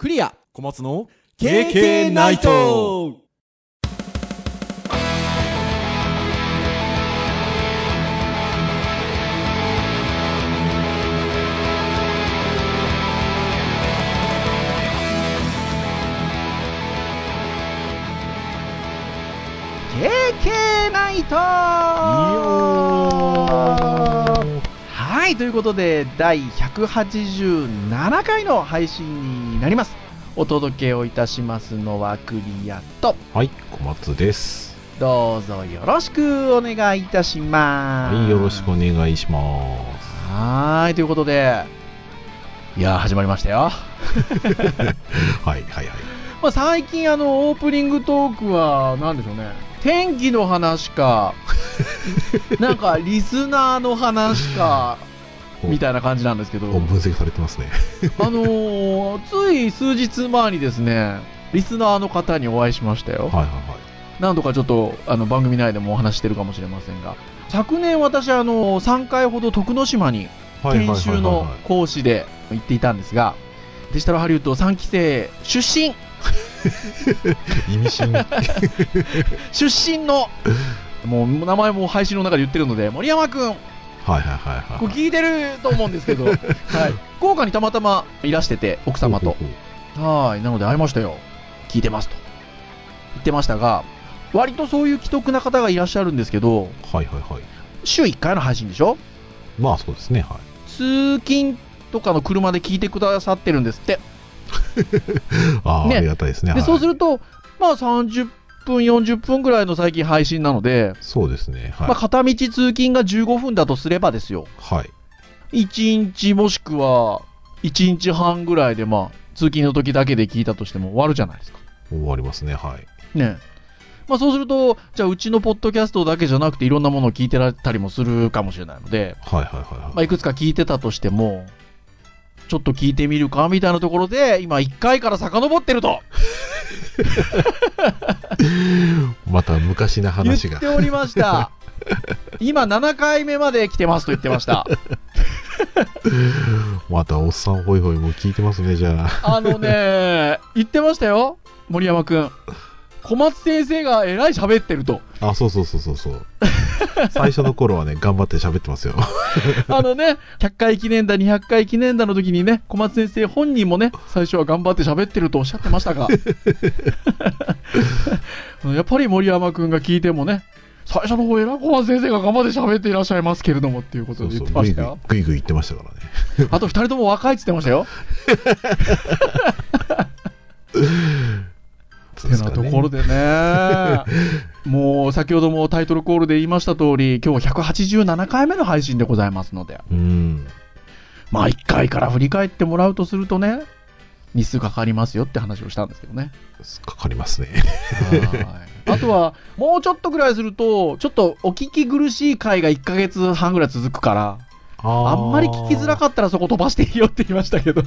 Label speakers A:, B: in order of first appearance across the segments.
A: クリア。
B: 小松の
A: KK ナイト。
C: ナイトはい、ということで、第187回の配信になります。お届けをいたしますのはクリアと、
D: はい、小松です。
C: どうぞよろしくお願いいたします。
D: はい、よろしくお願いします。
C: はーい、ということで、いやー、始まりましたよ。
D: はい、はい、はい。
C: まあ、最近、あの、オープニングトークは、なんでしょうね。天気の話か、なんか、リスナーの話か、みたいな感じなんですけど、
D: お分析されてますね。
C: あのーつい数日前にですね、リスナーの方にお会いしましたよ。
D: はい、はい、はい。
C: 何度かちょっとあの番組内でもお話ししてるかもしれませんが、昨年私、あの3回ほど徳之島に研修の
D: はい
C: 講師で行っていたんですが、デジタルハリウッド3期生出身、
D: 意味深。
C: 出身の、もう名前も配信の中で言ってるので、森山君、
D: はい、はい、はい、
C: これ
D: はい。
C: 聞いてると思うんですけど、はい、福岡にたまたまいらしてて、奥様と。はい、なので会いましたよ。聞いてますと。言ってましたが、割とそういう既得な方がいらっしゃるんですけど、
D: はい、はい、はい。
C: 週1回の配信でしょ？
D: まあ、そうですね、はい。
C: 通勤とかの車で聞いてくださってるんですって。
D: ああ、
C: ね
D: ありがたいですね。
C: で、
D: はい
C: そうすると、まあ30分、40分ぐらいの最近配信なので、
D: そうですね、はい。
C: まあ片道通勤が15分だとすればですよ。
D: はい。
C: 1日もしくは1日半ぐらいでまあ通勤の時だけで聞いたとしても終わるじゃないですか。
D: 終わりますね、はい。
C: ねまあそうすると、じゃあうちのポッドキャストだけじゃなくていろんなものを聞いてられたりもするかもしれないので、
D: はい、はい、はいはい。
C: まあいくつか聞いてたとしても、ちょっと聞いてみるかみたいなところで、今1回から遡ってると
D: また昔な
C: 言
D: 話が
C: って。おりました。今7回目まで来てますと言ってました。
D: またおっさんホイホイも聞いてますね、じゃあ。
C: あのね、言ってましたよ、森山くん。小松先生がえらい喋ってると。
D: あ、そうそうそうそうそう。最初の頃はね、頑張って喋ってますよ。
C: あのね、100回記念だ、200回記念だの時にね、小松先生本人もね、最初は頑張って喋ってるとおっしゃってましたが、やっぱり森山くんが聞いてもね、最初の方、えらい小松先生が頑張って喋っていらっしゃいますけれどもっていうことで言ってましたよ。、
D: ぐいぐい言ってましたからね。
C: あと2人とも若いって言ってましたよ。てなところでね、もう先ほどもタイトルコールで言いました通り、今日187回目の配信でございますので、
D: うん。
C: まあ1回から振り返ってもらうとするとね、日数かかりますよって話をしたんですけどね。
D: かかりますね。
C: はいあとは、もうちょっとぐらいすると、ちょっとお聞き苦しい回が1ヶ月半ぐらい続くから、あ
D: あ
C: んまり聞きづらかったらそこ飛ばしていいよって言いましたけど。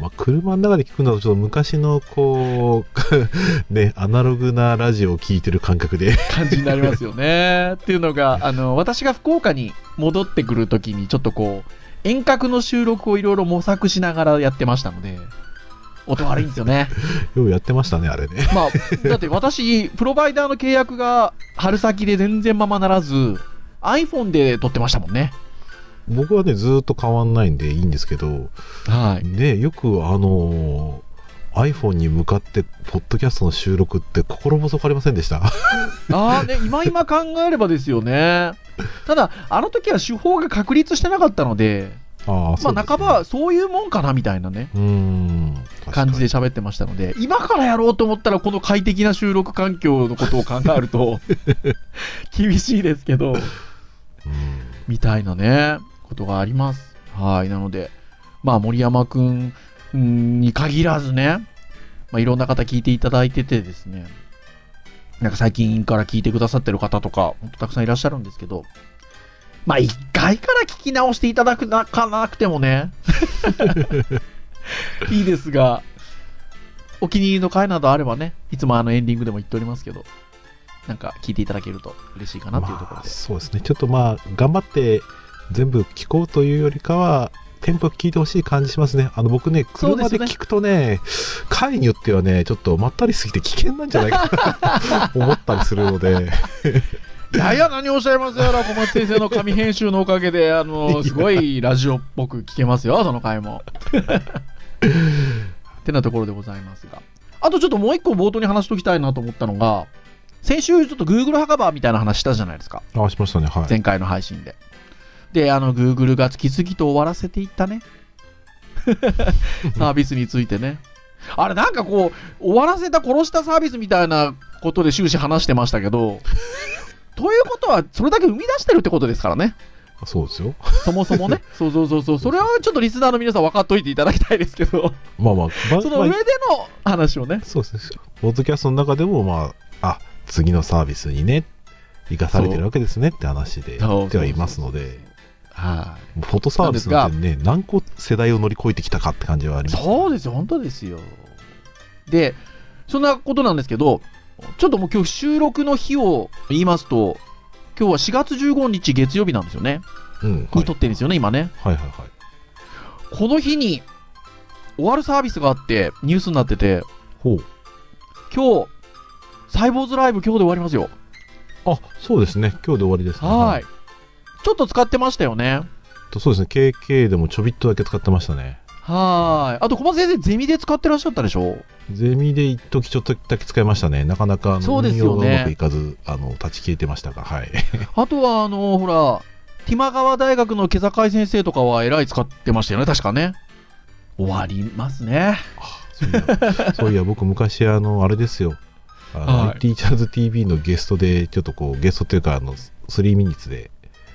D: まあ、車の中で聞くのはちょっと昔のこう ねアナログなラジオを聞いてる感覚で
C: 感じになりますよね。っていうのが、あの、私が福岡に戻ってくるときに、ちょっとこう、遠隔の収録をいろいろ模索しながらやってましたので、音悪いんですよね。
D: ようやってましたねあれね
C: まあ、だって私、プロバイダーの契約が春先で全然ままならず、iPhone で撮ってましたもんね。
D: 僕はねずーっと変わんないんでいいんですけど
C: はい。
D: ねよくあのー iPhone に向かってポッドキャストの収録って心細かりませんでした？
C: ああ、ね、今今考えればですよね。ただ、あの時は手法が確立してなかったので、
D: ああ
C: まあ、半ばそういうもんかなみたいなね。
D: うーん
C: 感じで喋ってましたので、今からやろうと思ったら、この快適な収録環境のことを考えると、厳しいですけど、
D: うん
C: みたいなね、ことがあります。はい。なので、まあ、森山くんに限らずね、まあ、いろんな方聞いていただいててですね、なんか最近から聞いてくださってる方とか、本当たくさんいらっしゃるんですけど、まあ、一回から聞き直していただくなかなくてもね、いいですが、お気に入りの回などあればね、いつもあのエンディングでも言っておりますけど、なんか聞いていただけると嬉しいかなというところ
D: まあ
C: で。
D: そうですねちょっとまあ頑張って全部聞こうというよりかはテンポ聞いてほしい感じしますね。あの、僕ね、車で聞くとね、回によってはね、ちょっとまったりすぎて危険なんじゃないかなと 思ったりするので、
C: いやいや、何をおっしゃいますやら、小松先生の紙編集のおかげで、あの、すごいラジオっぽく聞けますよ、その回も。ってなところでございますが。あとちょっともう一個冒頭に話しときたいなと思ったのが、先週ちょっと Google 墓場みたいな話したじゃないですか。
D: あ、しましたね、はい。
C: 前回の配信で。で、あの、Google が次々と終わらせていったね。サービスについてね。あれ、なんかこう、終わらせた、殺したサービスみたいなことで終始話してましたけど、ということは、それだけ生み出してるってことですからね。
D: そうですよ。
C: そもそもね。そうそうそうそう。それはちょっとリスナーの皆さん分かっといていただきたいですけど、
D: まあまあ、ま
C: その上での話をね。
D: そうですね。ポッドキャストの中でも、まあ、あ、次のサービスにね、生かされてるわけですねって話で
C: そう
D: やってはいますので、
C: はい。
D: フォトサービスなんてね、何個世代を乗り越えてきたかって感じはあります。
C: そうですよ、本当ですよ。で、そんなことなんですけど、ちょっともう今日収録の日を言いますと、今日は4月15日月曜日なんですよね。
D: うん。はい
C: に撮ってるんですよね、今ね。
D: はいはいはい。
C: この日に終わるサービスがあって、ニュースになってて、
D: ほう。
C: 今日、サイボーズライブ今日で終わりますよ。
D: あ、そうですね。今日で終わりですね。
C: はい。ちょっと使ってましたよね。
D: とそうですね。KK でもちょびっとだけ使ってましたね。
C: はい。あと、小松先生、ゼミで使ってらっしゃったでしょ？
D: ゼミで一時ちょっとだけ使いましたね。なかなか
C: そうですよね
D: 運用がうまくいかず、あの、立ち消えてましたが、はい。
C: あとは、あの、ほら、ティマ川大学の毛坂井先生とかは、えらい使ってましたよね、確かね。終わりますね。
D: そういや、いや僕昔、あの、あれですよ。あの、
C: はい
D: ティーチャーズ TV のゲストで、ちょっとこう、ゲストっていうか、あの、3ミニッツで、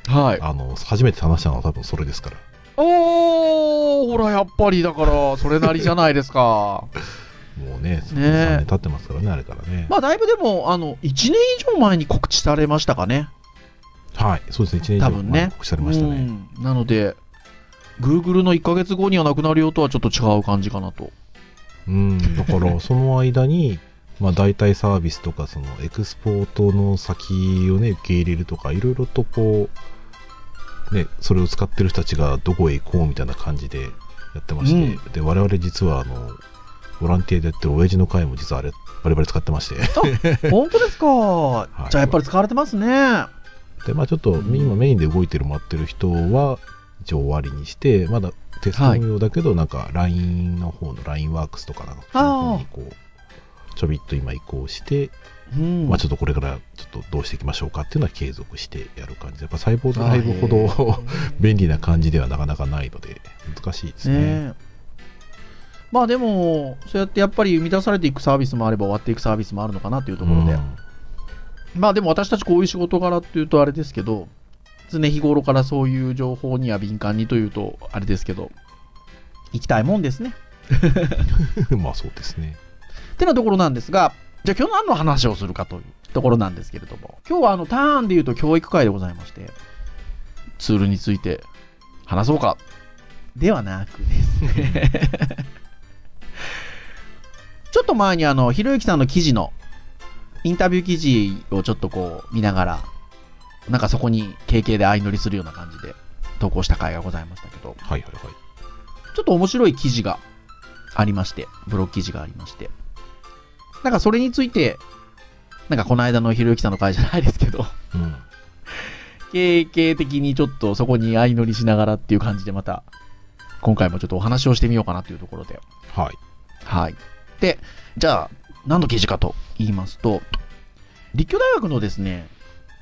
C: はい。
D: あの、初めて話したのは多分それですから。
C: おー、ほら、やっぱりだから、それなりじゃないですか。
D: もうね、3
C: ね
D: 年経ってますからね、あれからね。
C: まあ、だいぶでも、あの、1年以上前に告知されましたかね。
D: はい、そうですね、1年以上
C: 多分ね
D: 前に告知されましたね。
C: うんなので、Google の1ヶ月後にはなくなるよとはちょっと違う感じかなと。
D: うん、だから、その間に、まあ、代替サービスとか、その、エクスポートの先をね、受け入れるとか、いろいろとこう、ね、それを使ってる人たちがどこへ行こうみたいな感じでやってまして、で、我々実は、あの、ボランティアでやってる親父の会も実はあれ、我々使ってまして、
C: 本当ですか、
D: い。
C: じゃあやっぱり使われてますね。
D: で、まあちょっと、今メインで動いてる待ってる人は、一応終わりにして、まだテスト運用だけど、なんか LINE の方の LINE ワークスとかなんか、こう、ちょびっと今移行して、
C: うん
D: まあちょっとこれからちょっとどうしていきましょうかっていうのは継続してやる感じで、やっぱ細胞ドライブほど便利な感じではなかなかないので、難しいですね。
C: まあでも、そうやってやっぱり生み出されていくサービスもあれば終わっていくサービスもあるのかなというところで、
D: うん
C: まあでも私たちこういう仕事柄っていうとあれですけど、常日頃からそういう情報には敏感にというとあれですけど、行きたいもんですね。
D: まあそうですね。
C: ってなところなんですが、じゃあ今日何の話をするかというところなんですけれども、今日はあのターンで言うと教育会でございまして、ツールについて話そうか。ではなくですね。ちょっと前にあの、ひろゆきさんの記事の、インタビュー記事をちょっとこう見ながら、なんかそこに経験で相乗りするような感じで投稿した回がございましたけど、
D: はいはいはい。
C: ちょっと面白い記事がありまして、ブログ記事がありまして。なんかそれについて、なんかこの間のひろゆきさんの会じゃないですけど、
D: うん。
C: 経営的にちょっとそこに相乗りしながらっていう感じでまた、今回もちょっとお話をしてみようかなというところで。
D: はい。
C: はい。で、じゃあ、何の記事かと言いますと、立教大学のですね、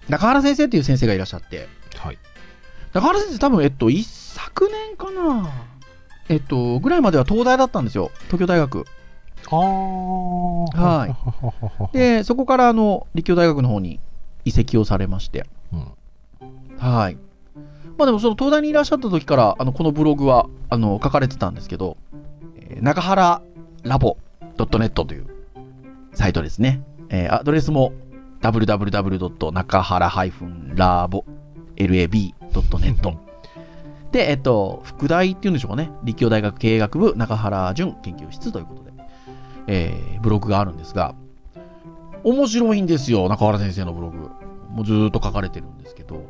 C: 中原先生っていう先生がいらっしゃって、
D: はい。
C: 中原先生多分、えっと、一昨年かな？えっと、ぐらいまでは東大だったんですよ。東京大学。はい
D: い。
C: で、そこからあの、立教大学の方に移籍をされまして。
D: うん
C: はい。まあでもその東大にいらっしゃった時から、あの、このブログは、あの、書かれてたんですけど、えー中原ラボ .net というサイトですね。えーアドレスも www. 中原 -lab.lab.net で、えっと、副大っていうんでしょうかね。立教大学経営学部中原淳研究室ということで、えーブログがあるんですが、面白いんですよ、中原先生のブログ。もうずーっと書かれてるんですけど。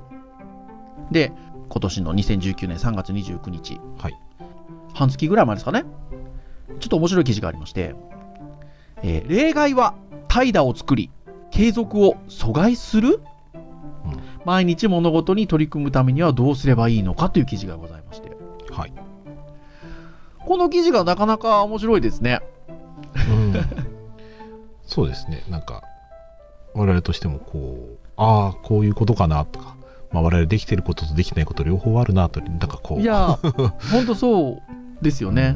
C: で、今年の2019年3月29日、
D: はい
C: 半月ぐらい前ですかね。ちょっと面白い記事がありまして、えー例外は怠惰を作り、継続を阻害する、
D: うん
C: 毎日物事に取り組むためにはどうすればいいのかという記事がございまして、
D: はい。
C: この記事がなかなか面白いですね。
D: うん、そうですね。なんか、我々としてもこう、ああ、こういうことかなとか、まあ我々できてることとできてないこと両方あるなと、なんかこう。
C: いやー、ほんとそうですよね。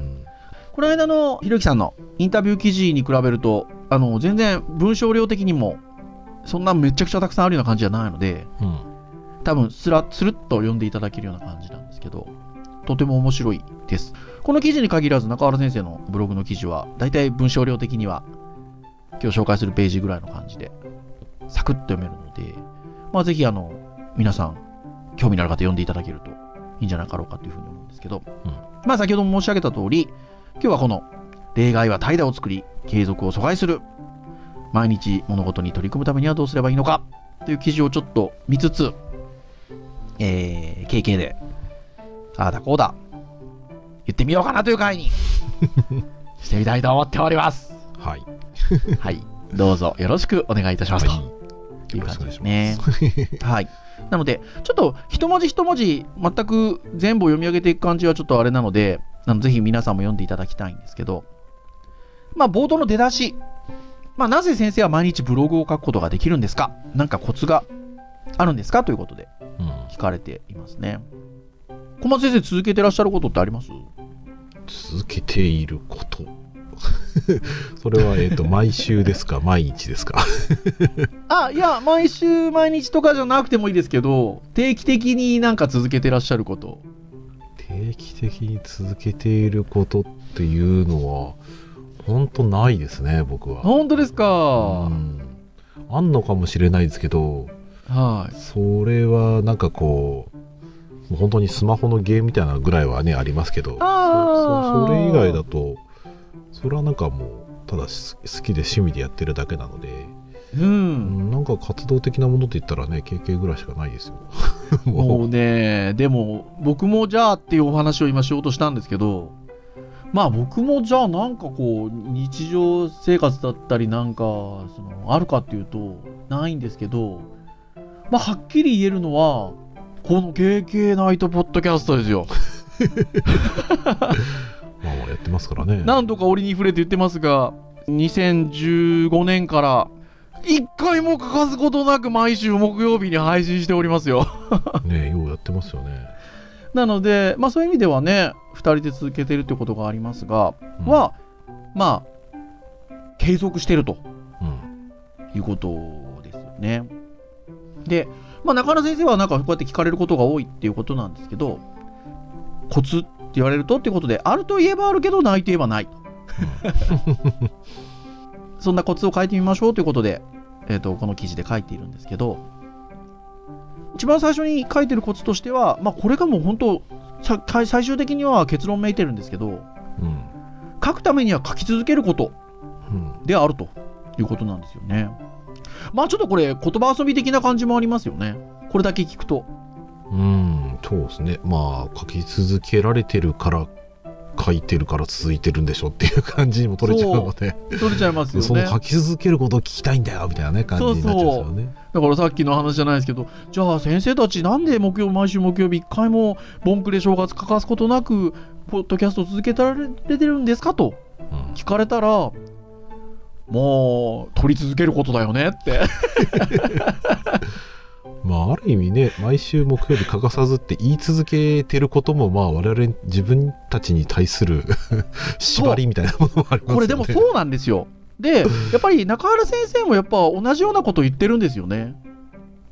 C: この間のひろゆきさんのインタビュー記事に比べると、あの、全然文章量的にも、そんなめちゃくちゃたくさんあるような感じじゃないので、
D: うん。うん。
C: 多分スラスルッと読んでいただけるような感じなんですけど、とても面白いです。この記事に限らず中原先生のブログの記事は、だいたい文章量的には、今日紹介するページぐらいの感じで、サクッと読めるので、まあぜひあの、皆さん、興味のある方読んでいただけるといいんじゃなかろうかというふうに思うんですけど、
D: うん。
C: まあ先ほども申し上げた通り、今日はこの、例外は怠惰を作り、継続を阻害する、毎日物事に取り組むためにはどうすればいいのか、という記事をちょっと見つつ、えー、KK で、ああだこうだ、言ってみようかなという回に してみたいと思っております。
D: はい。
C: はい。どうぞよろしくお願いいたします。
D: はい
C: という感じです
D: よ
C: ね
D: い。
C: はい。なので、ちょっと一文字一文字、全く全部を読み上げていく感じはちょっとあれなので、あのぜひ皆さんも読んでいただきたいんですけど、まあ、冒頭の出だし、まあ、なぜ先生は毎日ブログを書くことができるんですか？なんかコツがあるんですか？ということで
D: うん
C: 聞かれていますね。小松先生続けてらっしゃることってあります？
D: 続けていること。それは、えっ、と、毎週ですか？毎日ですか？
C: あ、いや、毎週毎日とかじゃなくてもいいですけど、定期的になんか続けてらっしゃること。
D: 定期的に続けていることっていうのは、本当ないですね、僕は。
C: 本当ですか、
D: うんあんのかもしれないですけど、
C: はい。
D: それはなんかこう、もう本当にスマホのゲームみたいなぐらいはね、ありますけど、それ以外だと、それはなんかもう、ただし好きで趣味でやってるだけなので、
C: う。
D: うんんなんか活動的なものって言ったらね、経験ぐらいしかないですよ。
C: も
D: も
C: うね、でも、僕もじゃあっていうお話を今しようとしたんですけど、まあ僕もじゃあなんかこう、日常生活だったりなんか、その、あるかっていうと、ないんですけど、まあはっきり言えるのは、この KK ナイトポッドキャストですよ。
D: まあまあやってますからね。
C: 何度か折に触れて言ってますが、2015年から、一回も欠かすことなく毎週木曜日に配信しておりますよ。
D: ねようやってますよね。
C: なので、まあそういう意味ではね、2人で続けてるってことがありますが、
D: うん
C: は、まあ、継続してると
D: うん。
C: いうことですよね。で、まあ中原先生はなんかこうやって聞かれることが多いっていうことなんですけど、コツって言われるとっていうことで、あるといえばあるけど、ないと言えばないと。そんなコツを変えてみましょうということで、えっ、と、この記事で書いているんですけど、一番最初に書いてるコツとしては、まあこれがもう本当、さ最終的には結論めいてるんですけど、
D: うん。
C: 書くためには書き続けること
D: うん。
C: であるということなんですよね。まあちょっとこれ言葉遊び的な感じもありますよね。これだけ聞くと。
D: うん、そうですね。まあ、書き続けられてるから、書いてるから続いてるんでしょっていう感じにも取れちゃうので、
C: 取れちゃいますよね。
D: その書き続けることを聞きたいんだよみたいなね、感じになっちゃうんですよね。
C: だからさっきの話じゃないですけど、じゃあ先生たちなんで木曜、毎週木曜日一回もボンクレ正月欠かすことなく、ポッドキャスト続けられてるんですかと
D: うん
C: 聞かれたら、もう、取り続けることだよねって。
D: まあ、ある意味ね、毎週木曜日欠かさずって言い続けてることも、まあ、我々自分たちに対する縛りみたいなものもありますよね。
C: これでもそうなんですよ。で、やっぱり中原先生もやっぱ同じようなこと言ってるんですよね。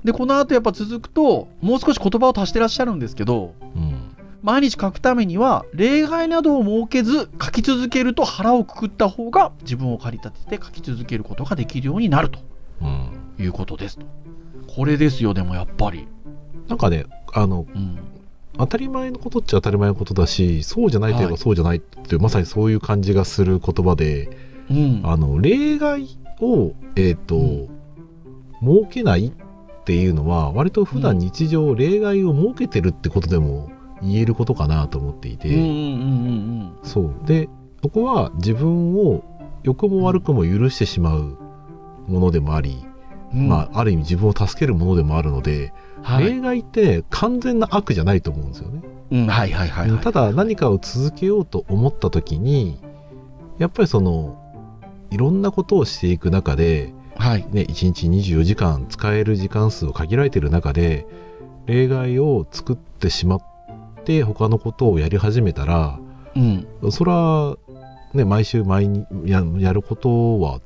C: で、この後やっぱ続くと、もう少し言葉を足してらっしゃるんですけど、
D: うん。
C: 毎日書くためには、例外などを設けず、書き続けると腹をくくった方が、自分を駆り立てて書き続けることができるようになると
D: うん。
C: いうことですと。これですよ、でもやっぱり。
D: なんかね、あの、
C: うん。
D: 当たり前のことっちゃ当たり前のことだし、そうじゃないといえ
C: はい
D: ばそうじゃないっていう、まさにそういう感じがする言葉で、
C: うん。
D: あの、例外を、えっ、と、
C: うん
D: 設けないっていうのは、割と普段日常、例外を設けてるってことでも言えることかなと思っていて、そうでそこは自分を良くも悪くも許してしまうものでもあり、
C: うんうん。
D: まあ、ある意味自分を助けるものでもあるので、
C: はい。
D: 例外って完全な悪じゃないと思うんですよね。
C: うん、はいはいはいはい。
D: ただ何かを続けようと思った時にやっぱりそのいろんなことをしていく中で、
C: はい。
D: ね、1日24時間使える時間数を限られている中で例外を作ってしまって他のことをやり始めたら
C: うん。
D: それは、ね、毎週毎日ややることは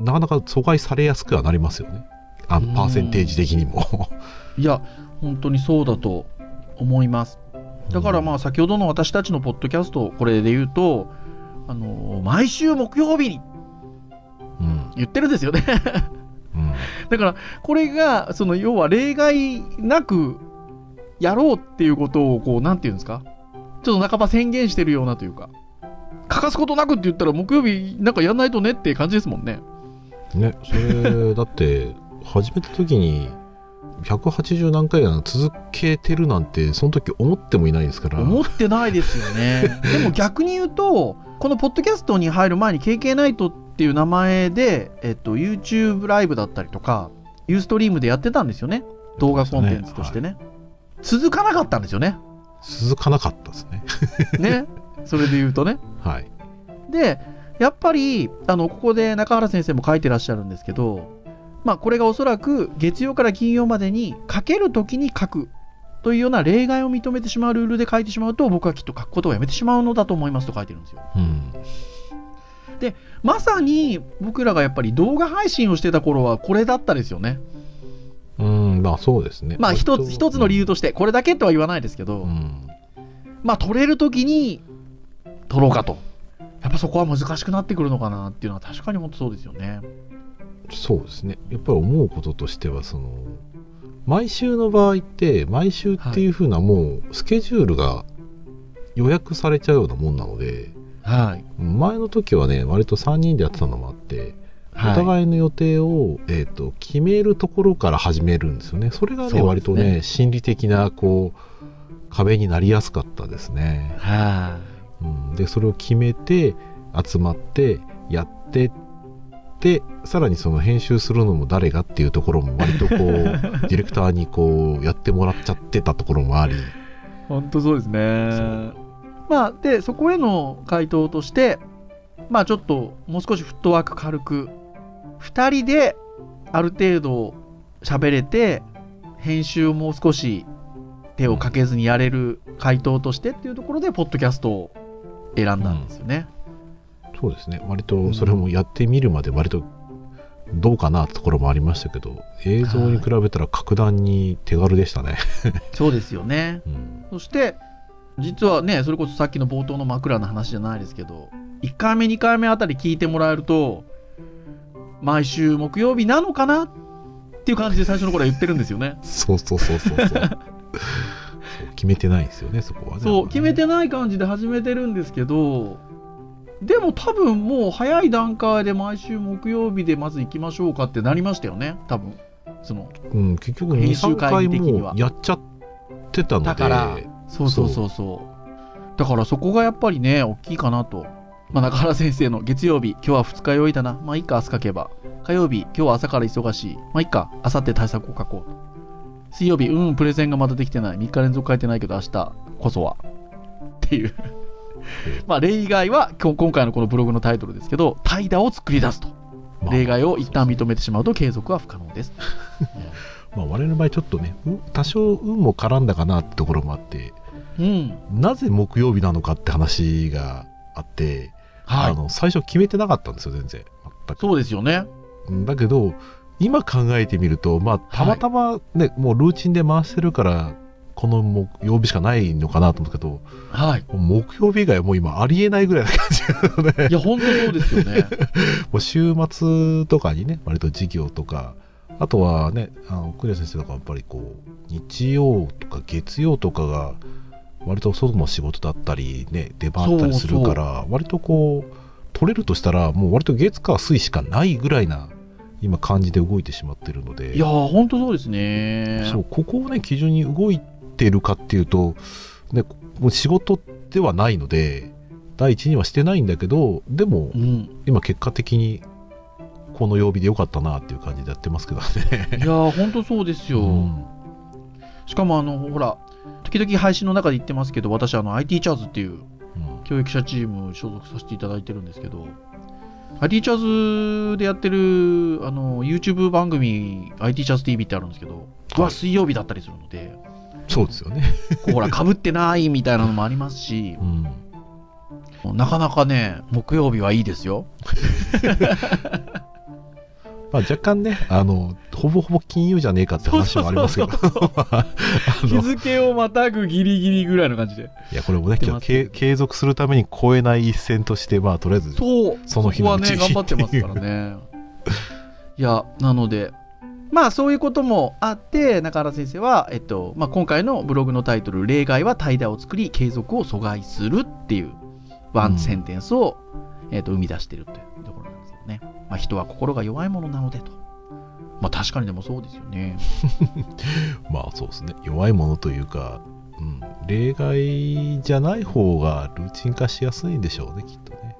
D: なかなか阻害されやすくはなりますよねあ
C: うん
D: パーセンテージ的にも。
C: いや、本当にそうだと思います。だからまあ先ほどの私たちのポッドキャスト、これで言うと、あの毎週木曜日に
D: うん
C: 言ってるんですよね。
D: うん
C: だからこれが、その要は例外なくやろうっていうことを、こう、なんていうんですか、ちょっと半ば宣言してるようなというか、欠かすことなくって言ったら木曜日なんかやんないとねって感じですもんね。
D: ね、それだって始めた時に180何回が続けてるなんてその時思ってもいないですから
C: 思ってないですよね。でも逆に言うと、このポッドキャストに入る前に KK ナイトっていう名前で、えっと、YouTube ライブだったりとか、ユーストリームでやってたんですよね。動画コンテンツとしてね。続かなかったんですよね。
D: 続かなかったですね
C: ね。それで言うとね。
D: はい
C: で、やっぱり、あの、ここで中原先生も書いてらっしゃるんですけど、まあ、これがおそらく月曜から金曜までに書けるときに書くというような例外を認めてしまうルールで書いてしまうと、僕はきっと書くことをやめてしまうのだと思いますと書いてるんですよ。
D: うん
C: まさに僕らがやっぱり動画配信をしてた頃はこれだったですよね。
D: うんまあそうですね
C: まあ一つ一つの理由
D: と
C: として、これだけとは言わないですけど、
D: うん
C: まあ撮れるときに撮ろうかと。やっぱそこは難しくなってくるのかなっていうのは確かに本当そうですよね。
D: そうですねやっぱり思うこととしてはその毎週の場合って毎週っていうふうなもうスケジュールが予約されちゃうようなもんなので
C: はい。
D: 前の時はね割と3人でやってたのもあってお互いの予定を、えー、と決めるところから始めるんですよね。それがね
C: ね
D: 割とね心理的なこう壁になりやすかったですね。
C: は
D: うん、でそれを決めて集まってやってでさらにその編集するのも誰がっていうところも割とこう ディレクターにこうやってもらっちゃってたところもあり。
C: い。本当そうですね。まあ、で、そこへの回答として、まあちょっともう少しフットワーク軽く、2人である程度喋れて、編集をもう少し手をかけずにやれる回答としてっていうところで、ポッドキャストを選んだんですよね。
D: そうですね割とそれもやってみるまで割とどうかなってところもありましたけど映像に比べたら格段に手軽でしたね。
C: そうですよね。
D: うん
C: そして、実はね、それこそさっきの冒頭の枕の話じゃないですけど、1回目、2回目あたり聞いてもらえると、毎週木曜日なのかなっていう感じで最初の頃は言ってるんですよね。
D: そうそうそうそうそう そう決めてないですよねそこはね
C: そう、決めてない感じで始めてるんですけど、でも多分もう早い段階で毎週木曜日でまず行きましょうかってなりましたよね、多分。その、
D: うん、結局23
C: 編集会
D: 回
C: 議的には
D: もやっちゃってたので
C: だからそうそうそうそう。だからそこがやっぱりね、大きいかなと。まあ、中原先生の月曜日、今日は二日酔いだな。まあいいか、明日書けば。火曜日、今日は朝から忙しい。まあいいか、明後日対策を書こう。水曜日、うん、プレゼンがまだできてない。3日連続書いてないけど、明日こそは。っていう。まあ例外は、今日今回のこのブログのタイトルですけど、怠惰を作り出すと。
D: まあ
C: 例外を一旦認めてしまうと継続は不可能です。
D: まあ、我々の場合ちょっとねう多少運も絡んだかなってところもあって
C: うん。
D: なぜ木曜日なのかって話があって、
C: はい。
D: あの最初決めてなかったんですよ全然全く
C: そうですよね。
D: うんだけど今考えてみるとまあたまたまね、もうルーチンで回してるからこの木曜日しかないのかなと思うけど
C: はい。
D: 木曜日以外はもう今ありえないぐらいな感じなので
C: いや、本当そうですよね。
D: もう週末とかにね割と授業とかあとはねあのクレア先生とかやっぱりこう日曜とか月曜とかが割と外の仕事だったりね出番あったりするから割とこう取れるとしたらもう割と月火水しかないぐらいな今感じで動いてしまってるので
C: いやー、本当そうですね。
D: そうここをね基準に動いているかっていうと、ね、もう仕事ではないので、第一にはしてないんだけど、でも
C: う、ん。
D: 今結果的に、この曜日でよかったなっていう感じでやってますけど
C: い
D: ね。
C: やー、ほんとそうですよ。
D: うん
C: しかも、あの、ほら、時々配信の中で言ってますけど、私、あの、IT チャーズっていう
D: うん
C: 教育者チーム所属させていただいてるんですけど、IT チャーズでやってる、あの、YouTube 番組、IT チャーズ TV ってあるんですけど、
D: い
C: は水曜日だったりするので、
D: そうですよね。
C: ほら、被ってないみたいなのもありますし
D: う、ん
C: なかなかね、木曜日はいいですよ。
D: まあ、若干ね、あの、ほぼほぼ金融じゃねえかって話もありますけど、あ
C: 日
D: の
C: 付をまたぐギリギリぐらいの感じで。
D: いや、これもね、継継続するために超えない一線として、まあ、とりあえず、
C: そう、
D: その日のうちに
C: こはね、頑張ってますからね。いや、なので、まあそういうこともあって、中原先生は、えっとまあ、今回のブログのタイトル、例外は怠惰を作り、継続を阻害するっていうワンセンテンスを、えっと生み出しているというところね。まあ、人は心が弱いものなのでと。まあ確かにでもそうですよね。
D: まあそうですね、弱いものというか、うん、例外じゃない方がルーチン化しやすいんでしょうね、きっとね。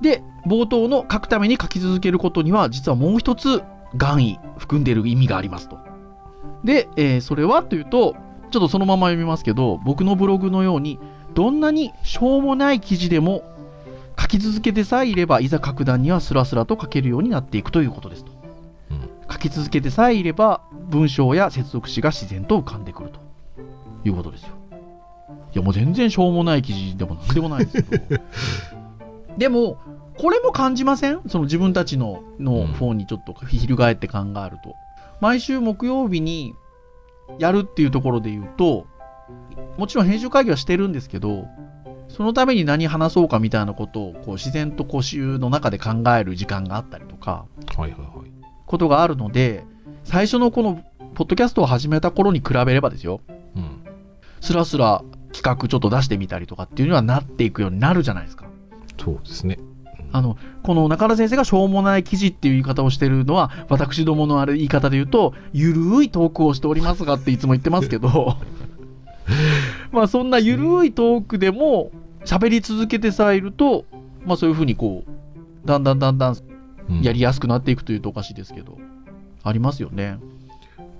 C: で、冒頭の書くために書き続けることには、実はもう一つ、願意、含んでいる意味がありますと。で、えーそれはというと、ちょっとそのまま読みますけど、僕のブログのように、どんなにしょうもない記事でも、書き続けてさえいれば、いざ書く段にはスラスラと書けるようになっていくということですと。
D: うん
C: 書き続けてさえいれば、文章や接続詞が自然と浮かんでくるということですよ。いや、もう全然しょうもない記事でもなんでもないですけど。でも、これも感じません？その自分たちのの方にちょっと翻って考えると。毎週木曜日にやるっていうところで言うと、もちろん編集会議はしてるんですけど、そのために何話そうかみたいなことをこう自然と講習の中で考える時間があったりとか、
D: はいはいはい。
C: ことがあるので、最初のこのポッドキャストを始めた頃に比べればですよ、
D: うん。
C: スラスラ企画ちょっと出してみたりとかっていうのはなっていくようになるじゃないですか。
D: そうですね。
C: あの、この中田先生がしょうもない記事っていう言い方をしてるのは、私どものあれ言い方で言うと、ゆるいトークをしておりますがっていつも言ってますけど、まあそんなゆるいトークでも喋り続けてさえいると、まあそういうふうにこう、だんだんだんだん
D: うん
C: やりやすくなっていくというとおかしいですけど、ありますよね。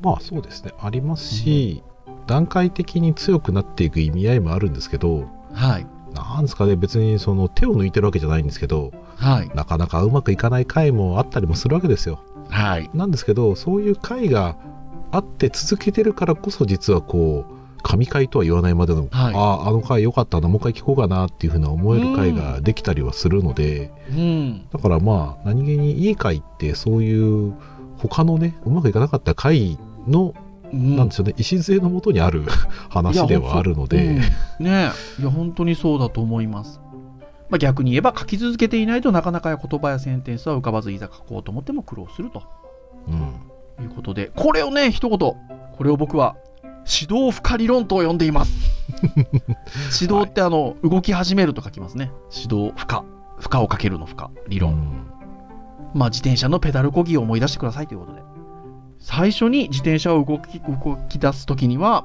D: まあそうですね。ありますし、段階的に強くなっていく意味合いもあるんですけど、
C: はい。
D: なんですかね、別にその手を抜いてるわけじゃないんですけど、
C: はい。
D: なかなかうまくいかない回もあったりもするわけですよ。
C: はい。
D: なんですけど、そういう回があって続けてるからこそ、実はこう、神回とは言わないまでの、
C: はい。
D: ああ、あの回良かったな、もう一回聞こうかなっていうふうな思える回ができたりはするので、
C: うん。
D: だからまあ、何気にいい回って、そういう、他のね、うまくいかなかった回の、
C: うん。
D: なんでしょうね、礎のもとにある 話ではあるので、
C: うん。ね。えいや本当にそうだと思います、まあ、逆に言えば書き続けていないとなかなか言葉やセンテンスは浮かばずいざ書こうと思っても苦労すると。
D: うん。
C: いうことでこれをね一言。これを僕は指導負荷理論と呼んでいます。指導ってあの動き始めると書きますね。指導負荷負荷をかけるの負荷理論、
D: うん。
C: まあ自転車のペダル漕ぎを思い出してくださいということで。最初に自転車を動き動き出す時には、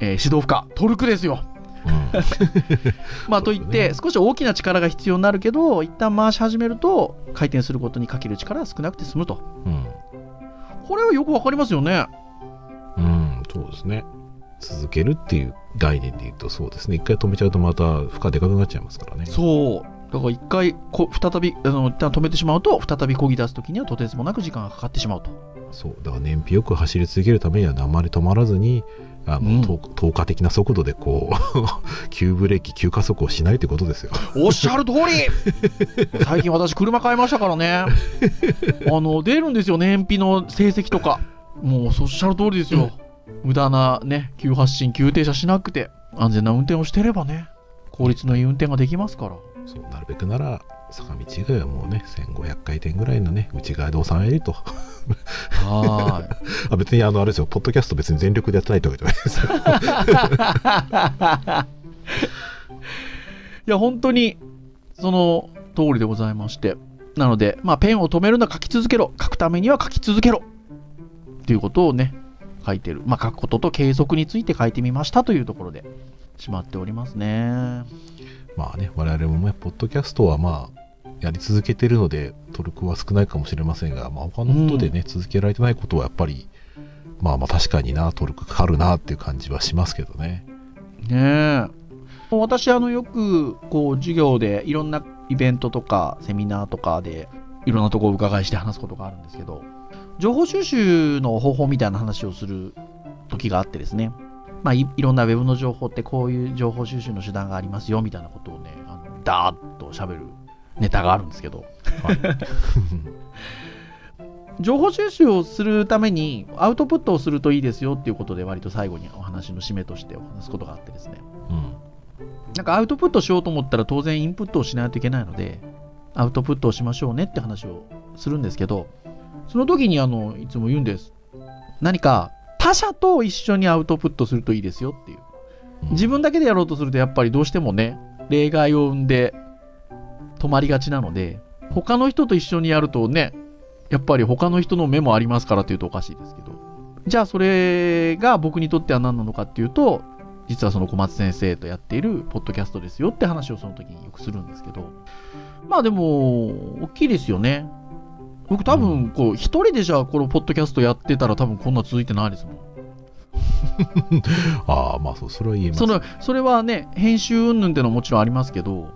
C: えー指導負荷トルクですよ。まあといって、少し大きな力が必要になるけど、一旦回し始めると、回転することにかける力が少なくて済むと。
D: うん。
C: これはよくわかりますよね。
D: うん、そうですね。続けるっていう概念で言うとそうですね。一回止めちゃうとまた負荷でかくなっちゃいますからね。
C: そう。だから一回こ、再び、あの、一旦止めてしまうと、再び漕ぎ出すときにはとてつもなく時間がかかってしまうと。
D: そう。だから燃費よく走り続けるためにはあまり止まらずに、あ
C: うん
D: の、と透過的な速度でこう、急ブレーキ、急加速をしないってことですよ。
C: おっしゃる通り 最近私車買いましたからね。あの、出るんですよ、燃費の成績とか。もう、おっしゃる通りですよ。無駄なね、急発進、急停車しなくて、安全な運転をしてればね、効率のいい運転ができますから。
D: そう、なるべくなら、坂道以外はもうね、1500回転ぐらいのね、内側で収めると。
C: はーい。
D: あ別にあの、あれですよ、ポッドキャスト別に全力でやってないってわけじゃないですよ。
C: いや、本当に、その通りでございまして。なので、まあ、ペンを止めるなら書き続けろ。書くためには書き続けろ。っていうことをね、書いてる、まあ、書くことと継続について書いてみましたというところで、しまっておりますね。
D: まあね、我々もね、ポッドキャストはまあ、やり続けてるので、トルクは少ないかもしれませんが、まあ、他のことでね、続けられてないことはやっぱり、まあまあ確かにな、トルクかかるなっていう感じはしますけどね。
C: ねえ。私、あの、よく、こう、授業でいろんなイベントとか、セミナーとかで、いろんなところを伺いして話すことがあるんですけど、情報収集の方法みたいな話をする時があってですね、まあい、いろんなウェブの情報ってこういう情報収集の手段がありますよみたいなことをね、あのダーッと喋るネタがあるんですけど、
D: はい、
C: 情報収集をするためにアウトプットをするといいですよっていうことで割と最後にお話の締めとしてお話すことがあってですね、
D: うん。
C: なんかアウトプットしようと思ったら当然インプットをしないといけないので、アウトプットをしましょうねって話をするんですけど、その時にあの、いつも言うんです。何か他者と一緒にアウトプットするといいですよっていう。自分だけでやろうとするとやっぱりどうしてもね、例外を生んで止まりがちなので、他の人と一緒にやるとね、やっぱり他の人の目もありますからっていうとおかしいですけど。じゃあそれが僕にとっては何なのかっていうと、実はその小松先生とやっているポッドキャストですよって話をその時によくするんですけど、まあでも、大きいですよね。僕多分、こう、一人でじゃあこのポッドキャストやってたら多分こんな続いてないですもん。
D: ああ、まあそう、それは言えます。
C: その、それはね、編集云々ってのはもちろんありますけど、
D: うん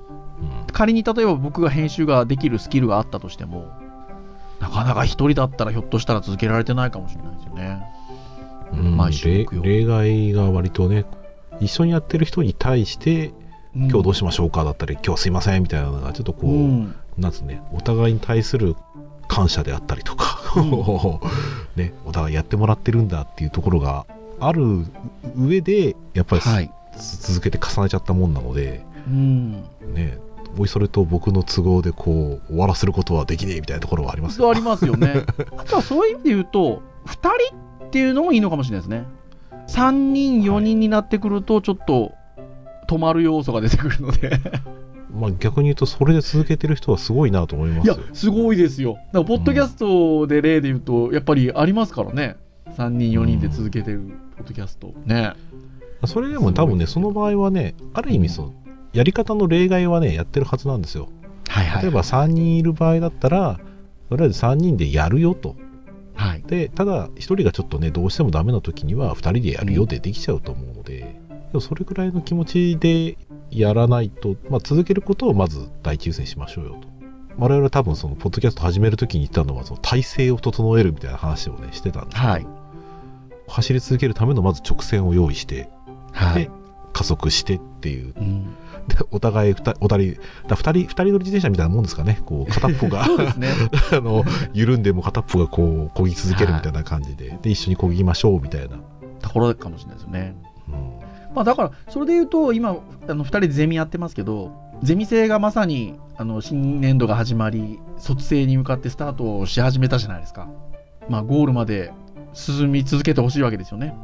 C: 仮に例えば僕が編集ができるスキルがあったとしても、なかなか一人だったらひょっとしたら続けられてないかもしれないですよね。
D: うん
C: 毎週
D: 例外が割とね、一緒にやってる人に対して、今日どう
C: し
D: しましょうかだったり、今日すいませんみたいなのが、ちょっとこう、
C: うん。
D: なんつうね、お互いに対する感謝であったりとか、ね、お互いやってもらってるんだっていうところがある上で、やっぱり、
C: はい。
D: つ続けて重ねちゃったもんなので、
C: うん。
D: ね、おいそれと僕の都合でこう終わらせることはできねえみたいなところはありますよ
C: ありますよね。あとはそういう意味で言うと、2人っていうのもいいのかもしれないですね。3人、4人になってくると、ちょっと止まる要素が出てくるので。
D: まあ、逆に言うとそれで続けてる人はすごいなと思います
C: いや、すごいですよ。だから、ポッドキャストで例で言うと、やっぱりありますからね。3人、4人で続けてるポッドキャスト。ね。
D: それでも多分ねその場合はねある意味そのやり方の例外はねやってるはずなんですよ
C: はいはい。
D: 例えば3人いる場合だったらとりあえず3人でやるよと
C: はい。
D: でただ1人がちょっとねどうしてもダメな時には2人でやるよでできちゃうと思うので、でもそれくらいの気持ちでやらないと、まあ、続けることをまず第一優先しましょうよと。我々は多分そのポッドキャスト始める時に言ったのはその体制を整えるみたいな話をねしてたんです。けど、
C: はい。
D: 走り続けるためのまず直線を用意してで
C: はい。
D: 加速してっていう。
C: うん、
D: でお互い二人お二人だ二人二人乗り自転車みたいなもんですかね。こう片っぽが。
C: ね。
D: あの緩んでも片っぽがこう漕ぎ続けるみたいな感じで、で一緒に漕ぎましょうみたいな、
C: ところかもしれないですよね。
D: うん
C: まあ、だから、それで言うと、今、あの2人でゼミやってますけど、ゼミ生がまさにあの新年度が始まり、卒生に向かってスタートをし始めたじゃないですか。まあ、ゴールまで進み続けてほしいわけですよね。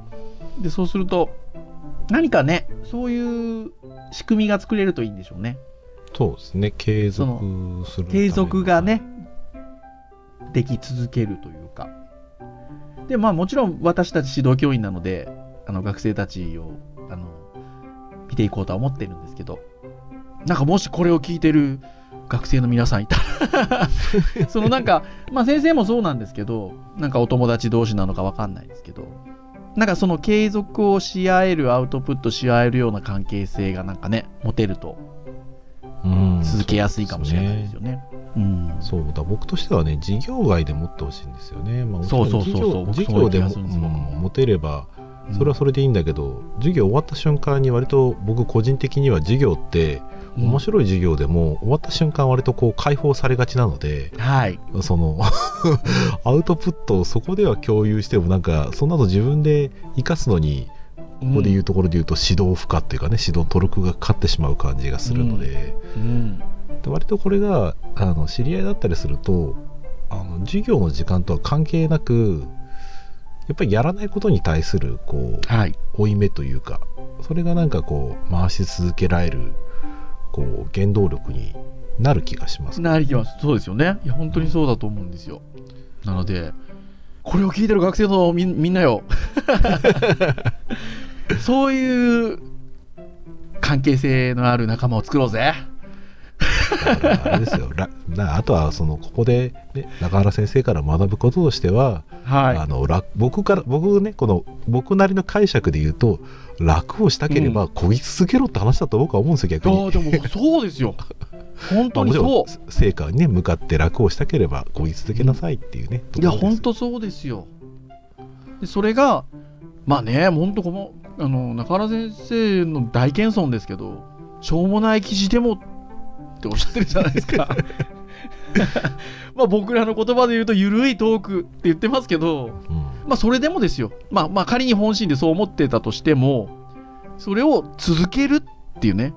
C: で、そうすると、何かね、そういう仕組みが作れるといいんでしょうね。
D: そうですね継続する
C: 継
D: の
C: 続がね、でき続けるというか。で、まあもちろん私たち指導教員なので、あの学生たちを、あの、見ていこうとは思ってるんですけど、なんかもしこれを聞いてる学生の皆さんいたら、そのなんか、まあ先生もそうなんですけど、なんかお友達同士なのかわかんないですけど、なんかその継続をし合える、アウトプットし合えるような関係性がなんかね、持てると
D: うん
C: 続けやすいかもしれないですよね。うん。
D: そうだ僕としてはね事業外で持ってほしいんですよね、まあ、
C: そうそうそうそう
D: 事業事業でも
C: うん
D: 持てればそれはそれでいいんだけど、授業終わった瞬間に割と僕個人的には授業って
C: うん
D: 面白い授業でも終わった瞬間割とこう解放されがちなので
C: はい。
D: その アウトプットをそこでは共有してもなんかその後自分で生かすのにここで言うところで言うと指導負荷っていうかね指導トルクがかかってしまう感じがするので,、
C: うん。
D: で割とこれがあの知り合いだったりするとあの授業の時間とは関係なくやっぱりやらないことに対するこう
C: はい。
D: 負い目というかそれがなんかこう回し続けられるこう原動力になる気がします。
C: なりきます。そうですよね。いや、本当にそうだと思うんですよ。なので、これを聞いてる学生のみみんなよ。そういう関係性のある仲間を作ろうぜ。
D: あれですよ。らなあとは、その、ここで、ね、中原先生から学ぶこととしては、
C: はい。
D: あの楽僕から僕ねこの僕なりの解釈で言うと楽をしたければ漕ぎ続けろって話だと僕は思うんですよ逆に。
C: ああ、でもそうですよ。本当にそ
D: ろん成果に、ね、向かって楽をしたければ漕ぎ続けなさいっていうね、
C: う。いや、本当そうですよ。でそれが、まあね、本当この、あの、中原先生の大謙遜ですけど、しょうもない記事でもっておっしゃってるじゃないですか。まあ僕らの言葉で言うと、ゆるいトークって言ってますけど、
D: うん
C: まあそれでもですよ。まあまあ仮に本心でそう思ってたとしても、それを続けるっていうね、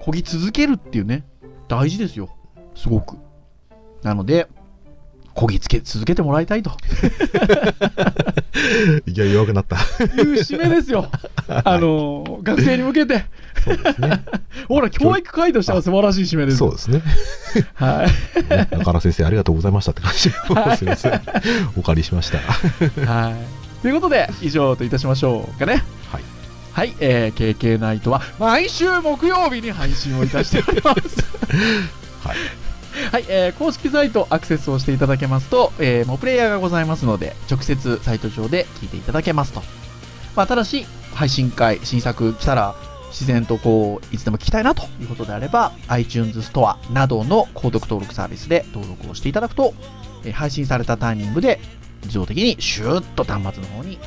C: 漕ぎ続けるっていうね、大事ですよ。すごく。なので、漕ぎつけ続けてもらいたいと
D: いや弱くなった
C: いう締めですよ。あの、学生に向けて。
D: そうですね
C: ほら、教育会としては素晴らしい締めですよ。
D: そうですね
C: はい。
D: ね中原先生ありがとうございましたって感じすいませんお借りしました
C: はい。ということで、以上といたしましょうかね。
D: はい
C: はい、えー、KK ナイトは毎週木曜日に配信をいたしております。
D: はい
C: はい、えー公式サイトアクセスをしていただけますと、えー、もうプレイヤーがございますので、直接サイト上で聞いていただけますと。まあ、ただし、配信会、新作来たら、自然とこう、いつでも聞きたいなということであれば、iTunes ストアなどの購読登録サービスで登録をしていただくと、えー配信されたタイミングで、自動的にシューッと端末の方に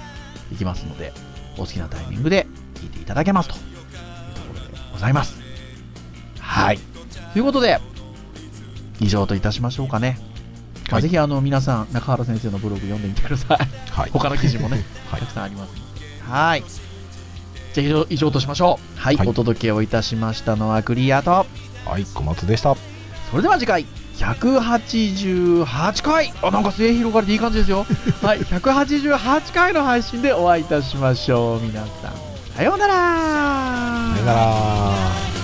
C: 行きますので、お好きなタイミングで聞いていただけますというところでございます。はい。ということで、以上といたしましょうかね。
D: はい
C: ぜひあの皆さん、中原先生のブログ読んでみてください。
D: はい
C: 他の記事もね、
D: はい
C: たくさんありますので。はい。じゃあ以上以上としましょう。はい、
D: はい
C: お届けをいたしましたのはクリアと、
D: はい小松でした
C: それでは次回、188回あ、なんか末広がりでいい感じですよ。はい、188回の配信でお会いいたしましょう。皆さん、さようなら
D: さよなら